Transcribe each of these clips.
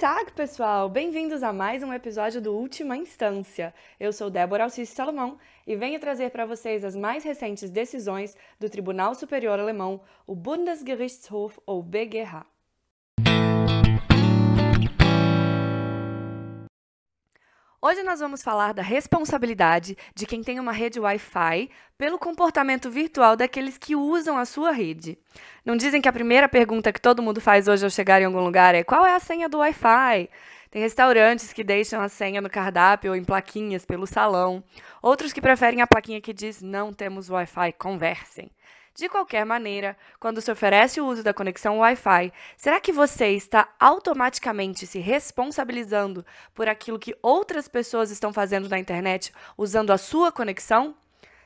Tag, pessoal! Bem-vindos a mais um episódio do Última Instância. Eu sou Débora Alcice Salomão e venho trazer para vocês as mais recentes decisões do Tribunal Superior Alemão, o Bundesgerichtshof ou BGH. Hoje nós vamos falar da responsabilidade de quem tem uma rede Wi-Fi pelo comportamento virtual daqueles que usam a sua rede. Não dizem que a primeira pergunta que todo mundo faz hoje ao chegar em algum lugar é qual é a senha do Wi-Fi? Tem restaurantes que deixam a senha no cardápio ou em plaquinhas pelo salão. Outros que preferem a plaquinha que diz não temos Wi-Fi, conversem. De qualquer maneira, quando se oferece o uso da conexão Wi-Fi, será que você está automaticamente se responsabilizando por aquilo que outras pessoas estão fazendo na internet usando a sua conexão?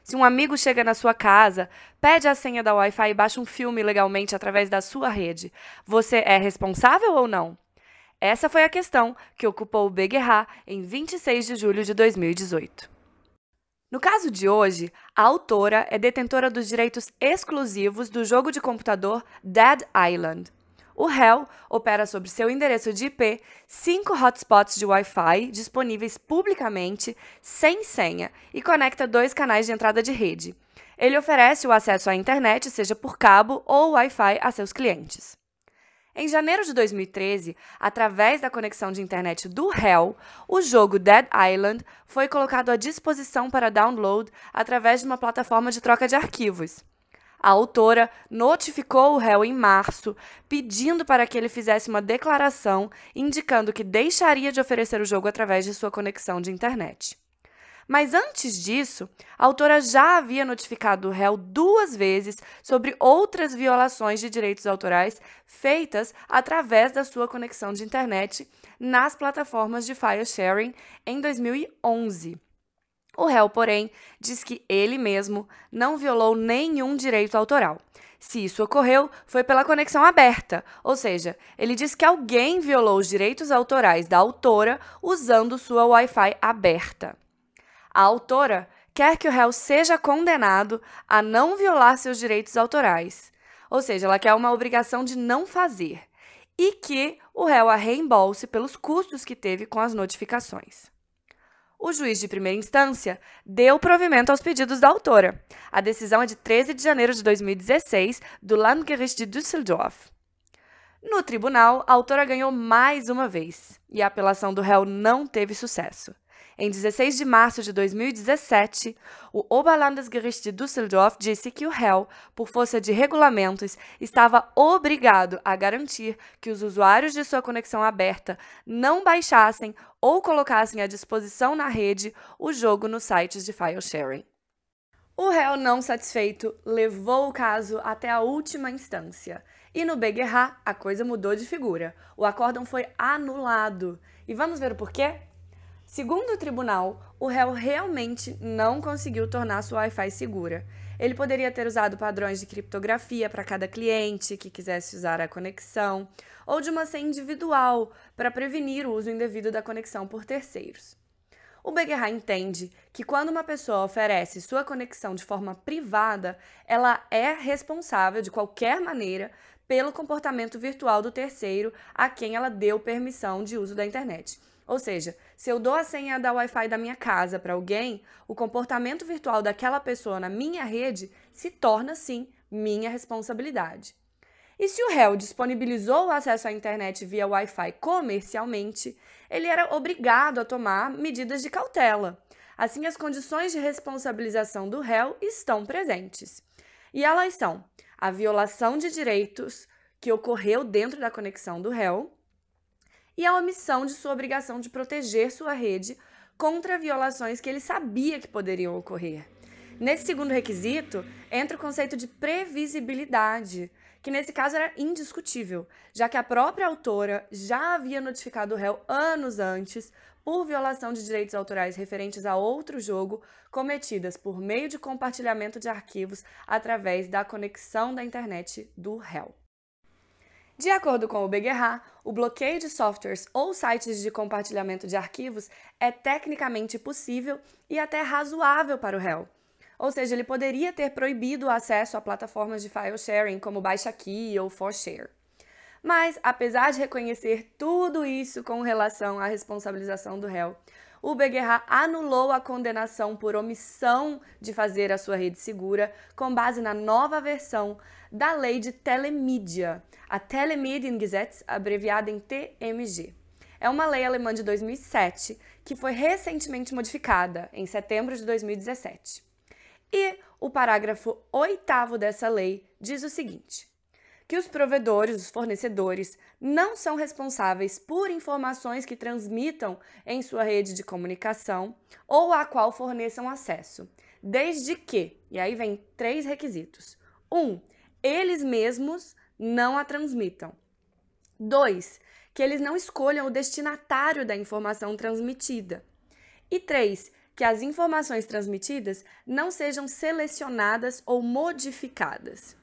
Se um amigo chega na sua casa, pede a senha da Wi-Fi e baixa um filme legalmente através da sua rede, você é responsável ou não? Essa foi a questão que ocupou o BGH em 26 de julho de 2018. No caso de hoje, a autora é detentora dos direitos exclusivos do jogo de computador Dead Island. O réu opera sobre seu endereço de IP cinco hotspots de Wi-Fi disponíveis publicamente, sem senha, e conecta dois canais de entrada de rede. Ele oferece o acesso à internet, seja por cabo ou Wi-Fi, a seus clientes. Em janeiro de 2013, através da conexão de internet do réu, o jogo Dead Island foi colocado à disposição para download através de uma plataforma de troca de arquivos. A autora notificou o réu em março, pedindo para que ele fizesse uma declaração indicando que deixaria de oferecer o jogo através de sua conexão de internet. Mas antes disso, a autora já havia notificado o réu duas vezes sobre outras violações de direitos autorais feitas através da sua conexão de internet nas plataformas de file sharing em 2011. O réu, porém, diz que ele mesmo não violou nenhum direito autoral. Se isso ocorreu, foi pela conexão aberta, ou seja, ele diz que alguém violou os direitos autorais da autora usando sua Wi-Fi aberta. A autora quer que o réu seja condenado a não violar seus direitos autorais, ou seja, ela quer uma obrigação de não fazer, e que o réu a reembolse pelos custos que teve com as notificações. O juiz de primeira instância deu provimento aos pedidos da autora. A decisão é de 13 de janeiro de 2016 do Landgericht de Düsseldorf. No tribunal, a autora ganhou mais uma vez e a apelação do réu não teve sucesso. Em 16 de março de 2017, o Oberlandesgericht de Düsseldorf disse que o réu, por força de regulamentos, estava obrigado a garantir que os usuários de sua conexão aberta não baixassem ou colocassem à disposição na rede o jogo nos sites de file sharing. O réu não satisfeito levou o caso até a última instância. E no BGH, a coisa mudou de figura. O acórdão foi anulado. E vamos ver o porquê? Segundo o tribunal, o réu realmente não conseguiu tornar sua Wi-Fi segura. Ele poderia ter usado padrões de criptografia para cada cliente que quisesse usar a conexão, ou de uma senha individual para prevenir o uso indevido da conexão por terceiros. O BGH entende que quando uma pessoa oferece sua conexão de forma privada, ela é responsável de qualquer maneira pelo comportamento virtual do terceiro a quem ela deu permissão de uso da internet. Ou seja, se eu dou a senha da Wi-Fi da minha casa para alguém, o comportamento virtual daquela pessoa na minha rede se torna, sim, minha responsabilidade. E se o réu disponibilizou o acesso à internet via Wi-Fi comercialmente, ele era obrigado a tomar medidas de cautela. Assim, as condições de responsabilização do réu estão presentes. E elas são a violação de direitos que ocorreu dentro da conexão do réu, e a omissão de sua obrigação de proteger sua rede contra violações que ele sabia que poderiam ocorrer. Nesse segundo requisito, entra o conceito de previsibilidade, que nesse caso era indiscutível, já que a própria autora já havia notificado o réu anos antes por violação de direitos autorais referentes a outro jogo cometidas por meio de compartilhamento de arquivos através da conexão da internet do réu. De acordo com o BGH, o bloqueio de softwares ou sites de compartilhamento de arquivos é tecnicamente possível e até razoável para o réu. Ou seja, ele poderia ter proibido o acesso a plataformas de file sharing como BaixaKey ou ForShare. Mas, apesar de reconhecer tudo isso com relação à responsabilização do réu, o Beguerra anulou a condenação por omissão de fazer a sua rede segura com base na nova versão da lei de telemídia, a Telemediengesetz, abreviada em TMG. É uma lei alemã de 2007 que foi recentemente modificada em setembro de 2017. E o parágrafo 8 dessa lei diz o seguinte: que os provedores, os fornecedores, não são responsáveis por informações que transmitam em sua rede de comunicação ou a qual forneçam acesso, desde que, e aí vem três requisitos: um, eles mesmos não a transmitam. Dois, que eles não escolham o destinatário da informação transmitida. E três, que as informações transmitidas não sejam selecionadas ou modificadas.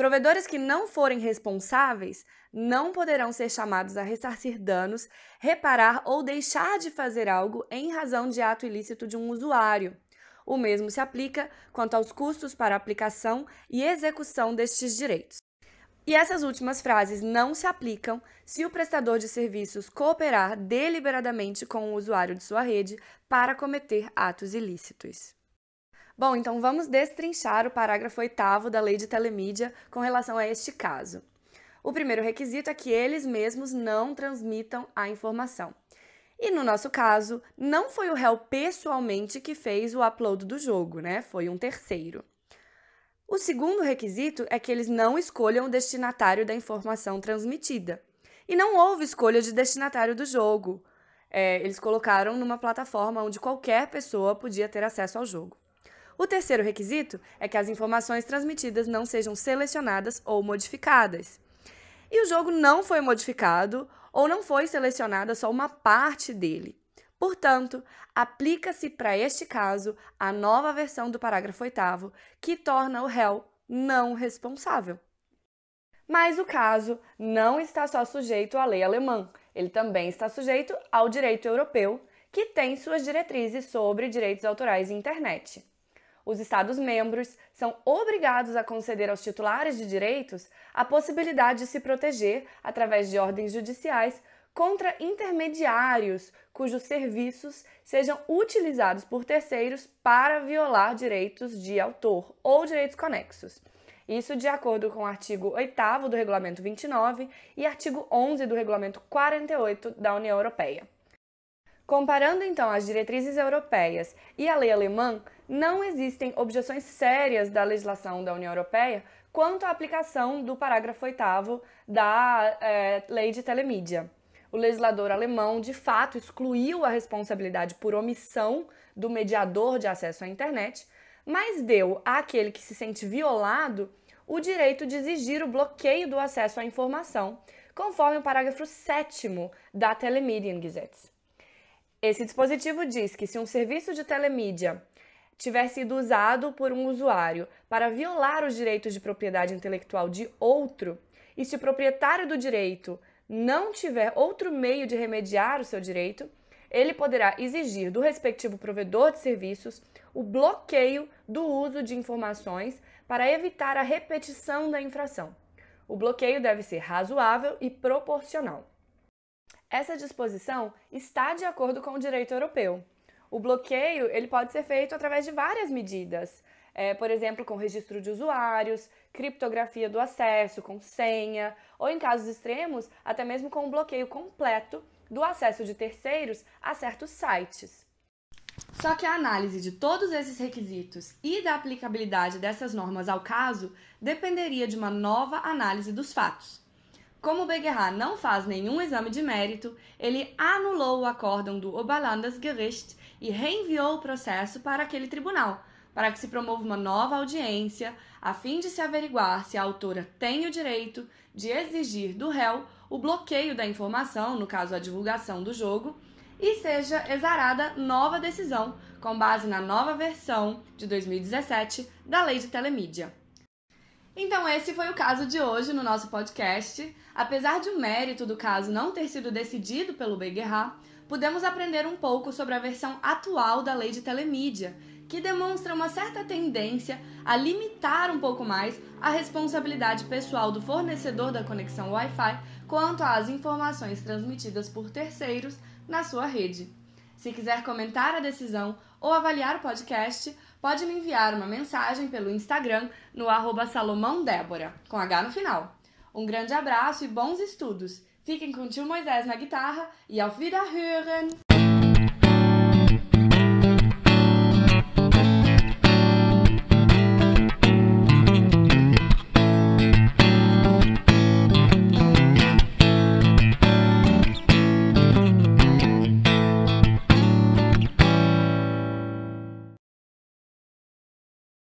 Provedores que não forem responsáveis não poderão ser chamados a ressarcir danos, reparar ou deixar de fazer algo em razão de ato ilícito de um usuário. O mesmo se aplica quanto aos custos para aplicação e execução destes direitos. E essas últimas frases não se aplicam se o prestador de serviços cooperar deliberadamente com o usuário de sua rede para cometer atos ilícitos. Bom, então vamos destrinchar o parágrafo 8 da Lei de Telemídia com relação a este caso. O primeiro requisito é que eles mesmos não transmitam a informação. E no nosso caso, não foi o réu pessoalmente que fez o upload do jogo, né? Foi um terceiro. O segundo requisito é que eles não escolham o destinatário da informação transmitida. E não houve escolha de destinatário do jogo. É, eles colocaram numa plataforma onde qualquer pessoa podia ter acesso ao jogo. O terceiro requisito é que as informações transmitidas não sejam selecionadas ou modificadas. E o jogo não foi modificado ou não foi selecionada só uma parte dele. Portanto, aplica-se para este caso a nova versão do parágrafo 8 que torna o réu não responsável. Mas o caso não está só sujeito à lei alemã, ele também está sujeito ao direito europeu, que tem suas diretrizes sobre direitos autorais e internet os Estados-membros são obrigados a conceder aos titulares de direitos a possibilidade de se proteger, através de ordens judiciais, contra intermediários cujos serviços sejam utilizados por terceiros para violar direitos de autor ou direitos conexos. Isso de acordo com o artigo 8 do Regulamento 29 e artigo 11 do Regulamento 48 da União Europeia. Comparando então as diretrizes europeias e a lei alemã, não existem objeções sérias da legislação da União Europeia quanto à aplicação do parágrafo 8 da é, lei de telemídia. O legislador alemão, de fato, excluiu a responsabilidade por omissão do mediador de acesso à internet, mas deu àquele que se sente violado o direito de exigir o bloqueio do acesso à informação, conforme o parágrafo 7 da Telemediengesetz. Esse dispositivo diz que se um serviço de telemídia tiver sido usado por um usuário para violar os direitos de propriedade intelectual de outro, e se o proprietário do direito não tiver outro meio de remediar o seu direito, ele poderá exigir do respectivo provedor de serviços o bloqueio do uso de informações para evitar a repetição da infração. O bloqueio deve ser razoável e proporcional. Essa disposição está de acordo com o direito europeu. O bloqueio ele pode ser feito através de várias medidas, é, por exemplo, com registro de usuários, criptografia do acesso, com senha, ou em casos extremos, até mesmo com o bloqueio completo do acesso de terceiros a certos sites. Só que a análise de todos esses requisitos e da aplicabilidade dessas normas ao caso dependeria de uma nova análise dos fatos. Como Beguerra não faz nenhum exame de mérito, ele anulou o acórdão do Oberlandesgericht e reenviou o processo para aquele tribunal, para que se promova uma nova audiência, a fim de se averiguar se a autora tem o direito de exigir do réu o bloqueio da informação, no caso a divulgação do jogo, e seja exarada nova decisão com base na nova versão de 2017 da Lei de Telemídia. Então, esse foi o caso de hoje no nosso podcast. Apesar de o mérito do caso não ter sido decidido pelo Beguerra, pudemos aprender um pouco sobre a versão atual da lei de telemídia, que demonstra uma certa tendência a limitar um pouco mais a responsabilidade pessoal do fornecedor da conexão Wi-Fi quanto às informações transmitidas por terceiros na sua rede. Se quiser comentar a decisão ou avaliar o podcast, pode me enviar uma mensagem pelo Instagram no arroba salomãodébora, com H no final. Um grande abraço e bons estudos! Fiquem com o tio Moisés na guitarra e auf Wiederhören!